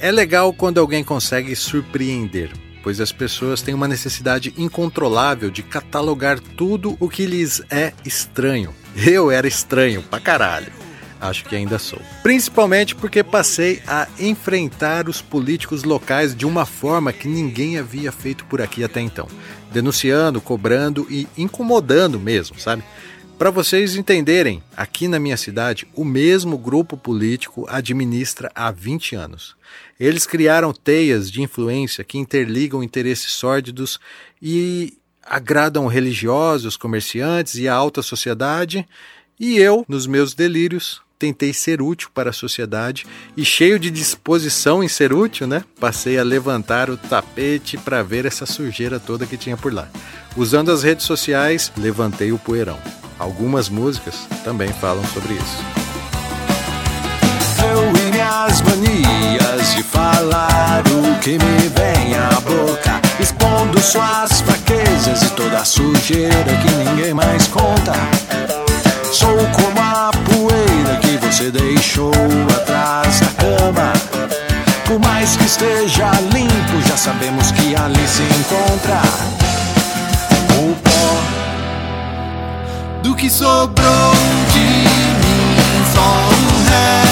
É legal quando alguém consegue surpreender, pois as pessoas têm uma necessidade incontrolável de catalogar tudo o que lhes é estranho. Eu era estranho pra caralho. Acho que ainda sou. Principalmente porque passei a enfrentar os políticos locais de uma forma que ninguém havia feito por aqui até então. Denunciando, cobrando e incomodando mesmo, sabe? Para vocês entenderem, aqui na minha cidade, o mesmo grupo político administra há 20 anos. Eles criaram teias de influência que interligam interesses sórdidos e agradam religiosos, comerciantes e a alta sociedade. E eu, nos meus delírios, tentei ser útil para a sociedade e cheio de disposição em ser útil, né? Passei a levantar o tapete para ver essa sujeira toda que tinha por lá. Usando as redes sociais, levantei o poeirão. Algumas músicas também falam sobre isso. Eu e minhas manias de falar o que me vem à boca, expondo suas fraquezas e toda a sujeira que ninguém mais conta. Sou como a que você deixou atrás da cama. Por mais que esteja limpo, já sabemos que ali se encontra o pó Do que sobrou de mim, só o resto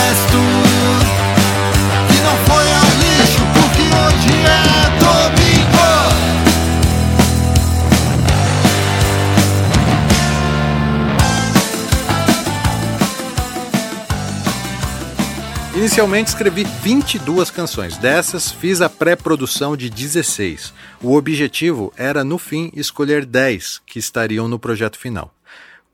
Inicialmente escrevi 22 canções, dessas fiz a pré-produção de 16. O objetivo era, no fim, escolher 10 que estariam no projeto final.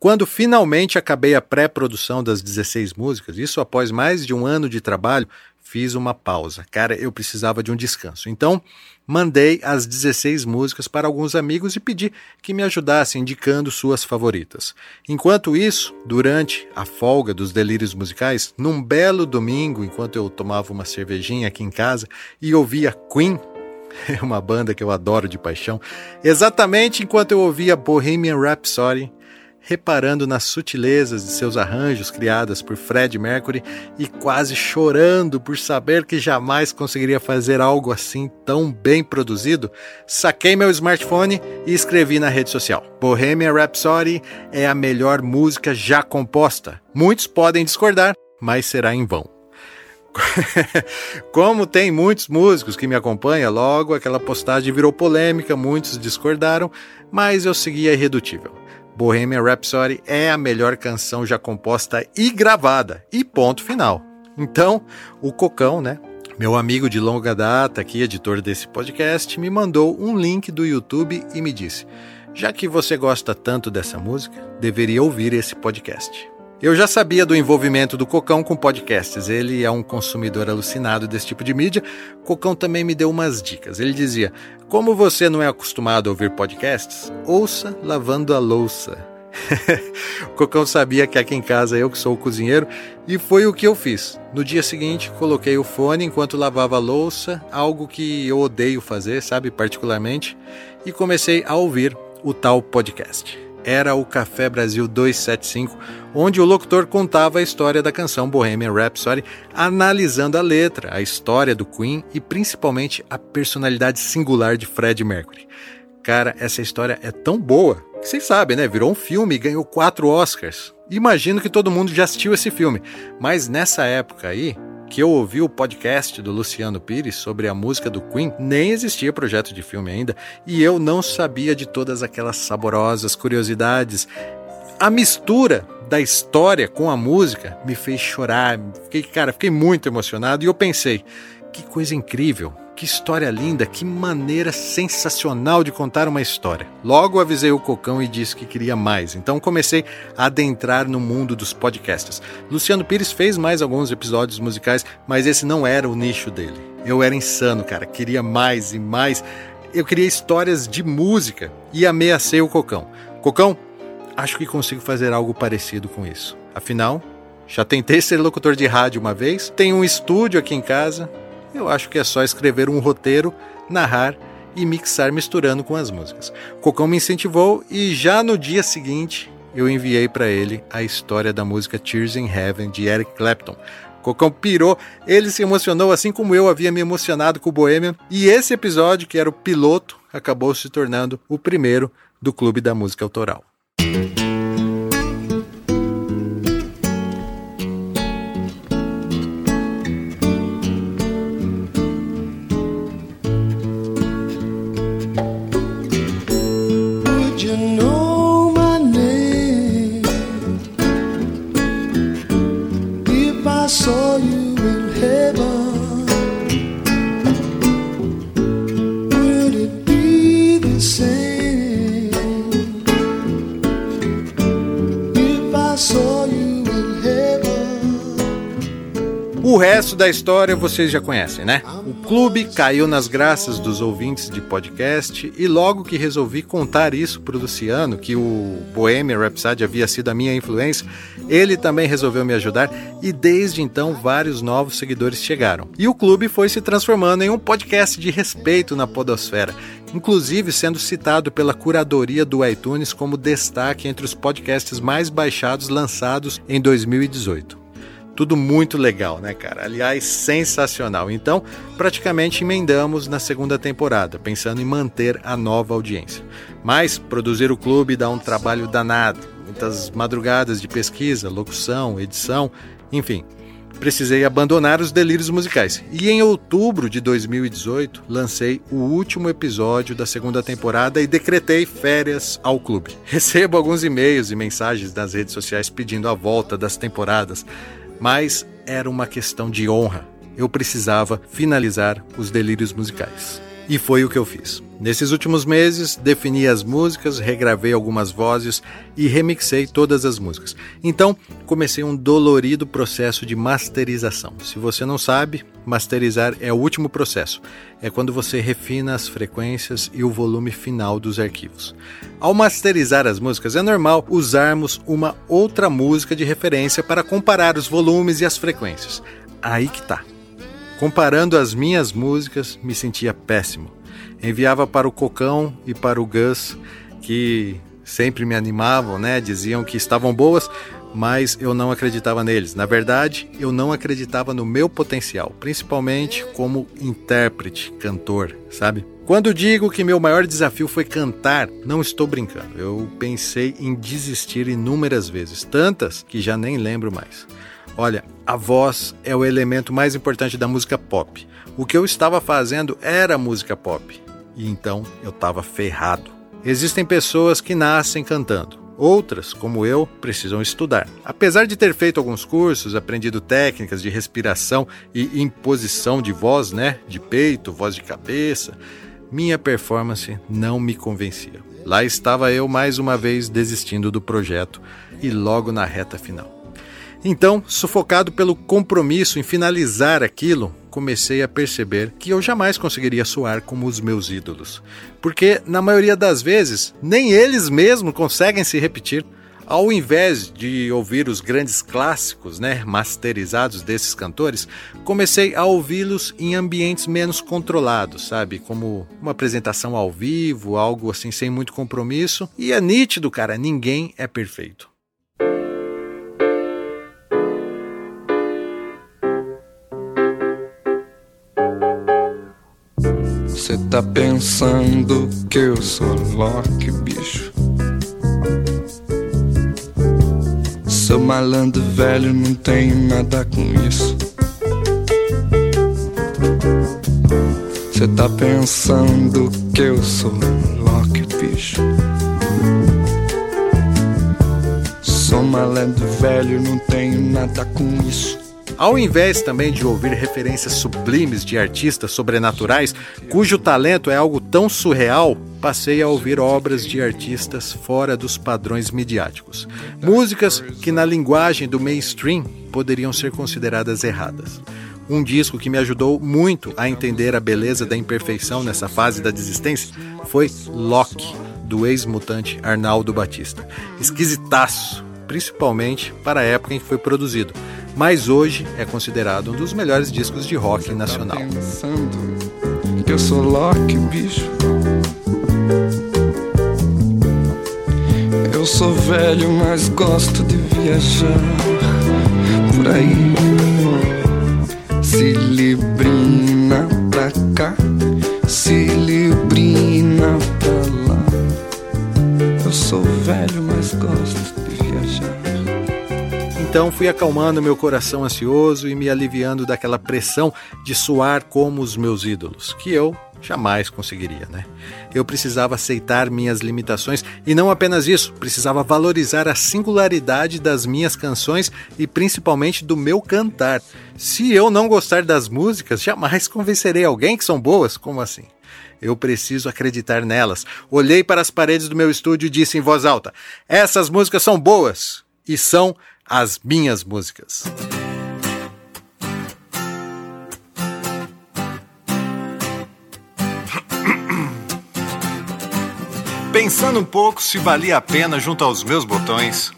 quando finalmente acabei a pré-produção das 16 músicas, isso após mais de um ano de trabalho, fiz uma pausa. Cara, eu precisava de um descanso. Então, mandei as 16 músicas para alguns amigos e pedi que me ajudassem indicando suas favoritas. Enquanto isso, durante a folga dos delírios musicais, num belo domingo, enquanto eu tomava uma cervejinha aqui em casa e ouvia Queen, uma banda que eu adoro de paixão, exatamente enquanto eu ouvia Bohemian Rhapsody, reparando nas sutilezas de seus arranjos criadas por Fred Mercury e quase chorando por saber que jamais conseguiria fazer algo assim tão bem produzido, saquei meu smartphone e escrevi na rede social: Bohemian Rhapsody é a melhor música já composta. Muitos podem discordar, mas será em vão. Como tem muitos músicos que me acompanham, logo aquela postagem virou polêmica, muitos discordaram, mas eu segui irredutível. Bohemian Rhapsody é a melhor canção já composta e gravada. E ponto final. Então, o Cocão, né? Meu amigo de longa data, aqui, editor desse podcast, me mandou um link do YouTube e me disse: Já que você gosta tanto dessa música, deveria ouvir esse podcast. Eu já sabia do envolvimento do Cocão com podcasts. Ele é um consumidor alucinado desse tipo de mídia. Cocão também me deu umas dicas. Ele dizia: Como você não é acostumado a ouvir podcasts, ouça lavando a louça. o Cocão sabia que aqui em casa eu que sou o cozinheiro e foi o que eu fiz. No dia seguinte, coloquei o fone enquanto lavava a louça, algo que eu odeio fazer, sabe, particularmente, e comecei a ouvir o tal podcast era o Café Brasil 275, onde o locutor contava a história da canção Bohemian Rhapsody, analisando a letra, a história do Queen e principalmente a personalidade singular de Fred Mercury. Cara, essa história é tão boa que vocês sabem, né? Virou um filme e ganhou quatro Oscars. Imagino que todo mundo já assistiu esse filme, mas nessa época aí, que eu ouvi o podcast do Luciano Pires sobre a música do Queen, nem existia projeto de filme ainda, e eu não sabia de todas aquelas saborosas curiosidades. A mistura da história com a música me fez chorar. Fiquei, cara, fiquei muito emocionado e eu pensei, que coisa incrível que história linda, que maneira sensacional de contar uma história. Logo avisei o Cocão e disse que queria mais, então comecei a adentrar no mundo dos podcasts. Luciano Pires fez mais alguns episódios musicais, mas esse não era o nicho dele. Eu era insano, cara, queria mais e mais. Eu queria histórias de música e ameacei o Cocão. Cocão, acho que consigo fazer algo parecido com isso. Afinal, já tentei ser locutor de rádio uma vez, tenho um estúdio aqui em casa, eu acho que é só escrever um roteiro, narrar e mixar misturando com as músicas. Cocão me incentivou e já no dia seguinte eu enviei para ele a história da música Tears in Heaven de Eric Clapton. Cocão pirou, ele se emocionou assim como eu havia me emocionado com o Bohemian, e esse episódio, que era o piloto, acabou se tornando o primeiro do Clube da Música Autoral. Resto da história vocês já conhecem, né? O clube caiu nas graças dos ouvintes de podcast e logo que resolvi contar isso pro Luciano, que o Bohemian Rhapsody havia sido a minha influência, ele também resolveu me ajudar e desde então vários novos seguidores chegaram. E o clube foi se transformando em um podcast de respeito na podosfera, inclusive sendo citado pela curadoria do iTunes como destaque entre os podcasts mais baixados lançados em 2018. Tudo muito legal, né, cara? Aliás, sensacional. Então, praticamente emendamos na segunda temporada, pensando em manter a nova audiência. Mas produzir o clube dá um trabalho danado, muitas madrugadas de pesquisa, locução, edição, enfim. Precisei abandonar os delírios musicais. E em outubro de 2018, lancei o último episódio da segunda temporada e decretei férias ao clube. Recebo alguns e-mails e mensagens das redes sociais pedindo a volta das temporadas mas era uma questão de honra. Eu precisava finalizar os delírios musicais. E foi o que eu fiz. Nesses últimos meses, defini as músicas, regravei algumas vozes e remixei todas as músicas. Então, comecei um dolorido processo de masterização. Se você não sabe, masterizar é o último processo. É quando você refina as frequências e o volume final dos arquivos. Ao masterizar as músicas, é normal usarmos uma outra música de referência para comparar os volumes e as frequências. Aí que tá. Comparando as minhas músicas, me sentia péssimo enviava para o Cocão e para o Gus, que sempre me animavam, né? Diziam que estavam boas, mas eu não acreditava neles. Na verdade, eu não acreditava no meu potencial, principalmente como intérprete, cantor, sabe? Quando digo que meu maior desafio foi cantar, não estou brincando. Eu pensei em desistir inúmeras vezes, tantas que já nem lembro mais. Olha, a voz é o elemento mais importante da música pop. O que eu estava fazendo era música pop e então eu estava ferrado. Existem pessoas que nascem cantando. Outras, como eu, precisam estudar. Apesar de ter feito alguns cursos, aprendido técnicas de respiração e imposição de voz, né, de peito, voz de cabeça, minha performance não me convencia. Lá estava eu mais uma vez desistindo do projeto e logo na reta final. Então, sufocado pelo compromisso em finalizar aquilo, comecei a perceber que eu jamais conseguiria soar como os meus ídolos. Porque, na maioria das vezes, nem eles mesmos conseguem se repetir. Ao invés de ouvir os grandes clássicos, né, masterizados desses cantores, comecei a ouvi-los em ambientes menos controlados, sabe? Como uma apresentação ao vivo, algo assim sem muito compromisso. E é nítido, cara, ninguém é perfeito. Cê tá pensando que eu sou Loki, bicho? Sou malandro velho, não tenho nada com isso. Cê tá pensando que eu sou Loki, bicho? Sou malandro velho, não tenho nada com isso. Ao invés também de ouvir referências sublimes de artistas sobrenaturais, cujo talento é algo tão surreal, passei a ouvir obras de artistas fora dos padrões midiáticos. Músicas que, na linguagem do mainstream, poderiam ser consideradas erradas. Um disco que me ajudou muito a entender a beleza da imperfeição nessa fase da desistência foi Loki, do ex-mutante Arnaldo Batista. Esquisitaço, principalmente para a época em que foi produzido mas hoje é considerado um dos melhores discos de rock nacional. Pensando que eu sou Loki, bicho. Eu sou velho, mas gosto de viajar por aí. Se librina pra cá, se librina pra lá. Eu sou velho, mas gosto então fui acalmando meu coração ansioso e me aliviando daquela pressão de soar como os meus ídolos, que eu jamais conseguiria, né? Eu precisava aceitar minhas limitações e não apenas isso, precisava valorizar a singularidade das minhas canções e principalmente do meu cantar. Se eu não gostar das músicas, jamais convencerei alguém que são boas, como assim? Eu preciso acreditar nelas. Olhei para as paredes do meu estúdio e disse em voz alta: Essas músicas são boas e são as minhas músicas. Pensando um pouco se valia a pena junto aos meus botões,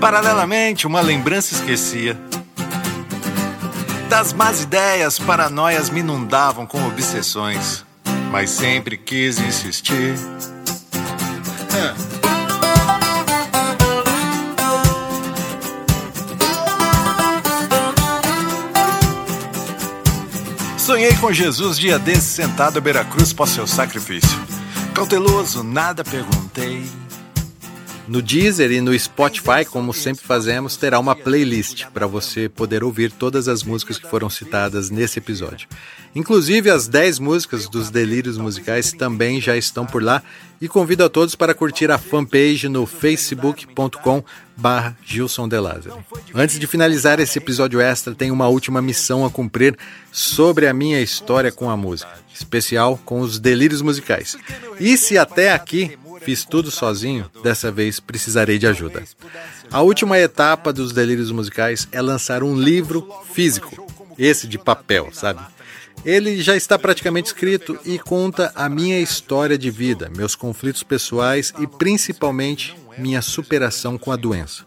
paralelamente uma lembrança esquecia. Das más ideias, paranoias me inundavam com obsessões, mas sempre quis insistir. Sonhei com Jesus dia desse sentado à beira-cruz pós seu sacrifício. Cauteloso, nada perguntei. No Deezer e no Spotify, como sempre fazemos, terá uma playlist para você poder ouvir todas as músicas que foram citadas nesse episódio. Inclusive, as 10 músicas dos Delírios Musicais também já estão por lá e convido a todos para curtir a fanpage no facebook.com barra Gilson De Lázaro. Antes de finalizar esse episódio extra, tenho uma última missão a cumprir sobre a minha história com a música, especial com os delírios musicais. E se até aqui Fiz tudo sozinho, dessa vez precisarei de ajuda. A última etapa dos delírios musicais é lançar um livro físico, esse de papel, sabe? Ele já está praticamente escrito e conta a minha história de vida, meus conflitos pessoais e principalmente minha superação com a doença.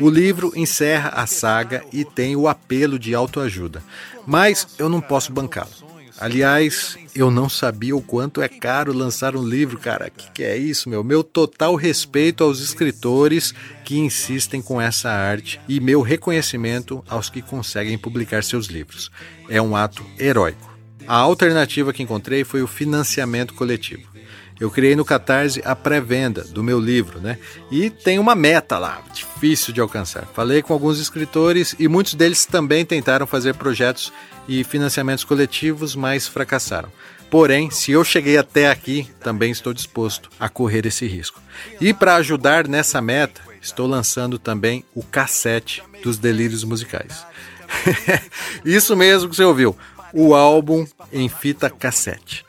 O livro encerra a saga e tem o apelo de autoajuda, mas eu não posso bancá-lo. Aliás, eu não sabia o quanto é caro lançar um livro, cara. Que que é isso, meu? Meu total respeito aos escritores que insistem com essa arte e meu reconhecimento aos que conseguem publicar seus livros. É um ato heróico. A alternativa que encontrei foi o financiamento coletivo. Eu criei no Catarse a pré-venda do meu livro, né? E tem uma meta lá, difícil de alcançar. Falei com alguns escritores e muitos deles também tentaram fazer projetos e financiamentos coletivos, mas fracassaram. Porém, se eu cheguei até aqui, também estou disposto a correr esse risco. E para ajudar nessa meta, estou lançando também o cassete dos delírios musicais. Isso mesmo que você ouviu, o álbum em fita cassete.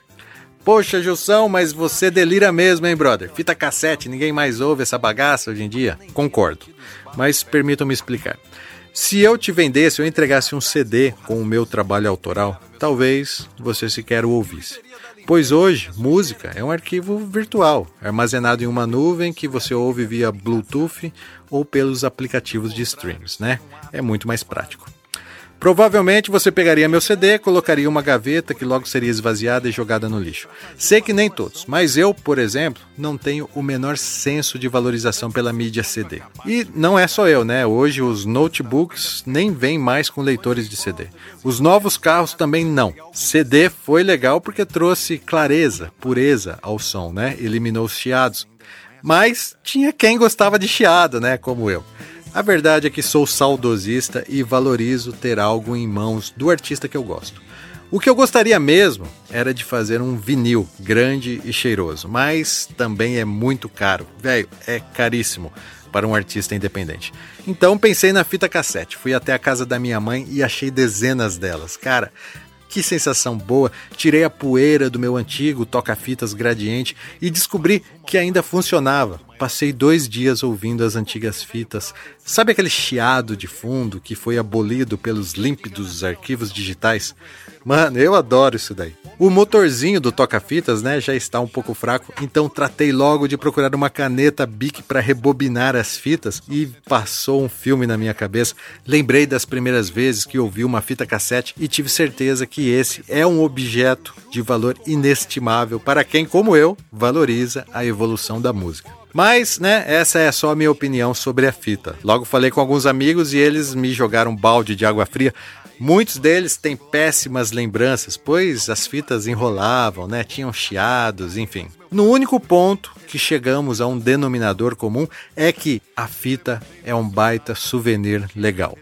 Poxa, Gilson, mas você delira mesmo, hein, brother? Fita cassete, ninguém mais ouve essa bagaça hoje em dia? Concordo. Mas permitam-me explicar. Se eu te vendesse ou entregasse um CD com o meu trabalho autoral, talvez você sequer o ouvisse. Pois hoje, música é um arquivo virtual, armazenado em uma nuvem que você ouve via Bluetooth ou pelos aplicativos de streams, né? É muito mais prático. Provavelmente você pegaria meu CD, colocaria uma gaveta que logo seria esvaziada e jogada no lixo. Sei que nem todos, mas eu, por exemplo, não tenho o menor senso de valorização pela mídia CD. E não é só eu, né? Hoje os notebooks nem vêm mais com leitores de CD. Os novos carros também não. CD foi legal porque trouxe clareza, pureza ao som, né? Eliminou os chiados. Mas tinha quem gostava de chiado, né? Como eu. A verdade é que sou saudosista e valorizo ter algo em mãos do artista que eu gosto. O que eu gostaria mesmo era de fazer um vinil grande e cheiroso, mas também é muito caro. Velho, é caríssimo para um artista independente. Então pensei na fita cassete. Fui até a casa da minha mãe e achei dezenas delas. Cara, que sensação boa! Tirei a poeira do meu antigo toca-fitas gradiente e descobri que ainda funcionava. Passei dois dias ouvindo as antigas fitas. Sabe aquele chiado de fundo que foi abolido pelos límpidos arquivos digitais? Mano, eu adoro isso daí. O motorzinho do toca-fitas, né, já está um pouco fraco, então tratei logo de procurar uma caneta Bic para rebobinar as fitas e passou um filme na minha cabeça. Lembrei das primeiras vezes que ouvi uma fita cassete e tive certeza que esse é um objeto de valor inestimável para quem, como eu, valoriza a evolução da música. Mas, né, essa é só a minha opinião sobre a fita. Logo falei com alguns amigos e eles me jogaram um balde de água fria Muitos deles têm péssimas lembranças, pois as fitas enrolavam, né? tinham chiados, enfim. No único ponto que chegamos a um denominador comum é que a fita é um baita souvenir legal.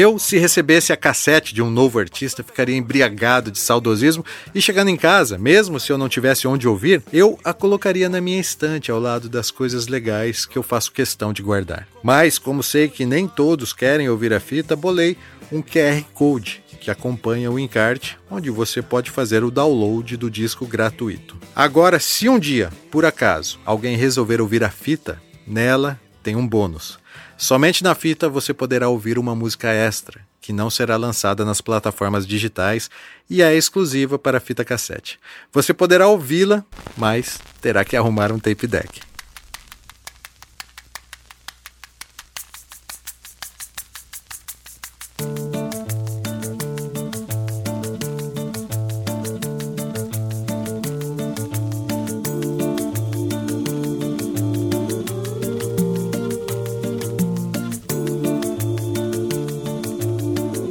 Eu, se recebesse a cassete de um novo artista, ficaria embriagado de saudosismo e chegando em casa, mesmo se eu não tivesse onde ouvir, eu a colocaria na minha estante ao lado das coisas legais que eu faço questão de guardar. Mas, como sei que nem todos querem ouvir a fita, bolei um QR Code que acompanha o encarte, onde você pode fazer o download do disco gratuito. Agora, se um dia, por acaso, alguém resolver ouvir a fita, nela tem um bônus. Somente na fita você poderá ouvir uma música extra, que não será lançada nas plataformas digitais e é exclusiva para fita cassete. Você poderá ouvi-la, mas terá que arrumar um tape deck.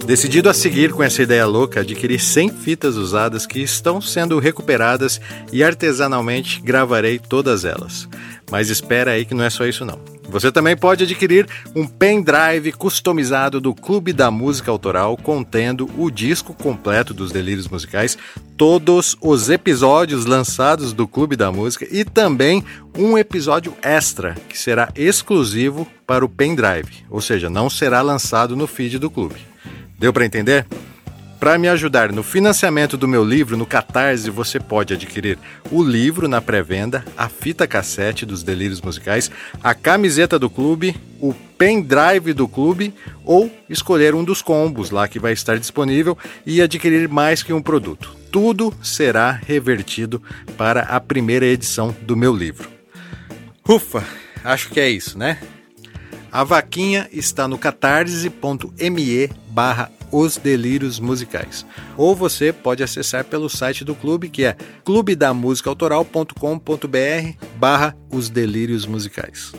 Decidido a seguir com essa ideia louca, adquiri 100 fitas usadas que estão sendo recuperadas e artesanalmente gravarei todas elas. Mas espera aí que não é só isso não. Você também pode adquirir um pendrive customizado do Clube da Música Autoral contendo o disco completo dos Delírios Musicais, todos os episódios lançados do Clube da Música e também um episódio extra que será exclusivo para o pendrive, ou seja, não será lançado no feed do clube. Deu para entender? Para me ajudar no financiamento do meu livro no Catarse, você pode adquirir o livro na pré-venda, a fita cassete dos Delírios Musicais, a camiseta do clube, o pendrive do clube ou escolher um dos combos lá que vai estar disponível e adquirir mais que um produto. Tudo será revertido para a primeira edição do meu livro. Ufa, acho que é isso, né? A vaquinha está no catarse.me barra os Delírios Musicais. Ou você pode acessar pelo site do clube, que é clubedamusicaautoral.com.br barra Os Delírios Musicais.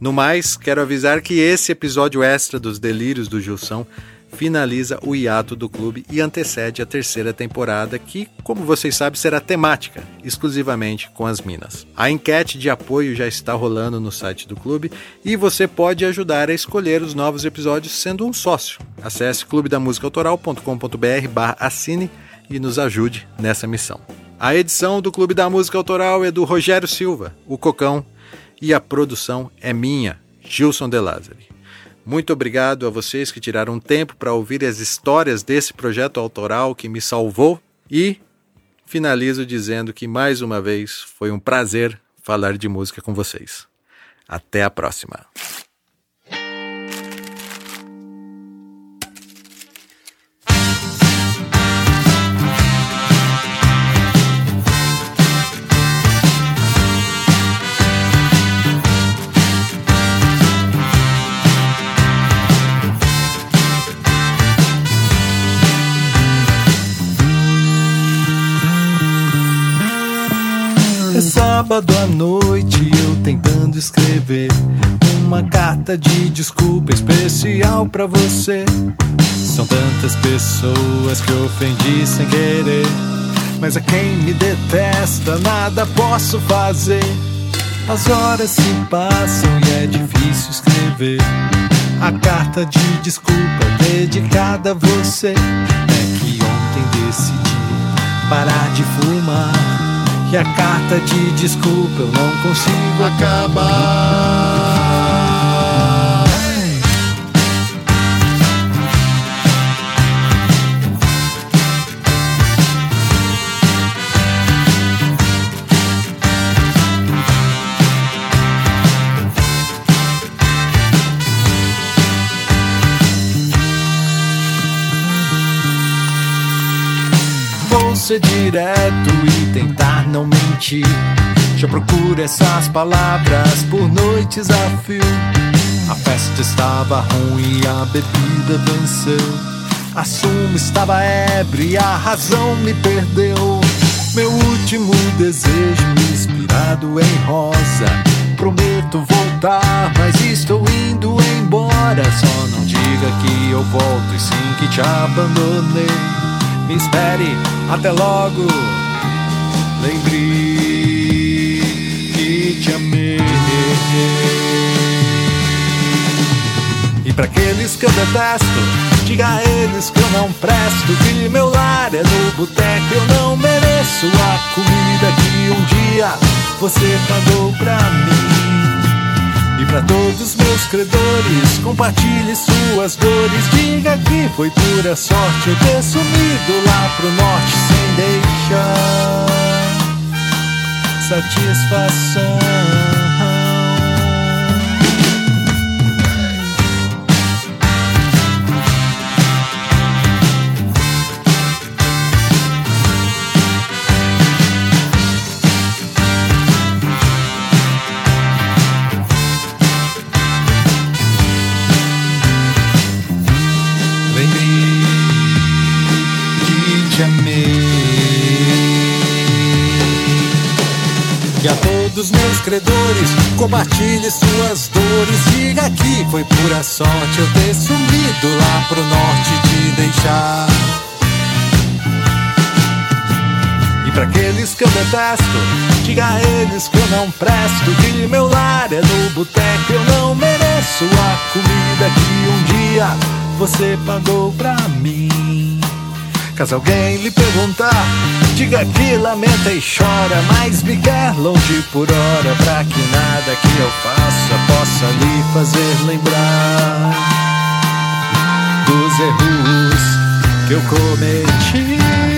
No mais, quero avisar que esse episódio extra dos Delírios do Gilson finaliza o hiato do clube e antecede a terceira temporada, que, como vocês sabem, será temática, exclusivamente com as minas. A enquete de apoio já está rolando no site do clube e você pode ajudar a escolher os novos episódios sendo um sócio. Acesse clubedamusicaautoral.com.br assine e nos ajude nessa missão. A edição do Clube da Música Autoral é do Rogério Silva, o Cocão, e a produção é minha, Gilson De Lázari. Muito obrigado a vocês que tiraram tempo para ouvir as histórias desse projeto autoral que me salvou e finalizo dizendo que mais uma vez foi um prazer falar de música com vocês. Até a próxima. Sábado à noite eu tentando escrever uma carta de desculpa especial para você. São tantas pessoas que ofendi sem querer, mas a quem me detesta nada posso fazer. As horas se passam e é difícil escrever a carta de desculpa dedicada a você. É que ontem decidi parar de fumar que a carta de desculpa eu não consigo acabar. Ser direto e tentar não mentir. Já procuro essas palavras por noites a fio. A festa estava ruim e a bebida venceu. Assumo, estava ébrio e a razão me perdeu. Meu último desejo, inspirado em rosa. Prometo voltar, mas estou indo embora. Só não diga que eu volto e sim que te abandonei. Me espere, até logo. Lembre que te amei. E para aqueles que eu detesto, diga a eles que eu não presto. Que meu lar é no boteco, eu não mereço a comida que um dia você pagou pra mim. E para todos meus credores, compartilhe suas dores. Diga que foi pura sorte eu ter sumido lá pro norte sem deixar satisfação. Credores, compartilhe suas dores. Diga que foi pura sorte eu ter sumido lá pro norte te deixar. E pra aqueles que eu detesto, diga a eles que eu não presto, que meu lar é no boteco, eu não mereço a comida que um dia você pagou pra mim. Caso alguém lhe perguntar, diga que lamenta e chora, mas me quer longe por hora, pra que nada que eu faça possa lhe fazer lembrar dos erros que eu cometi.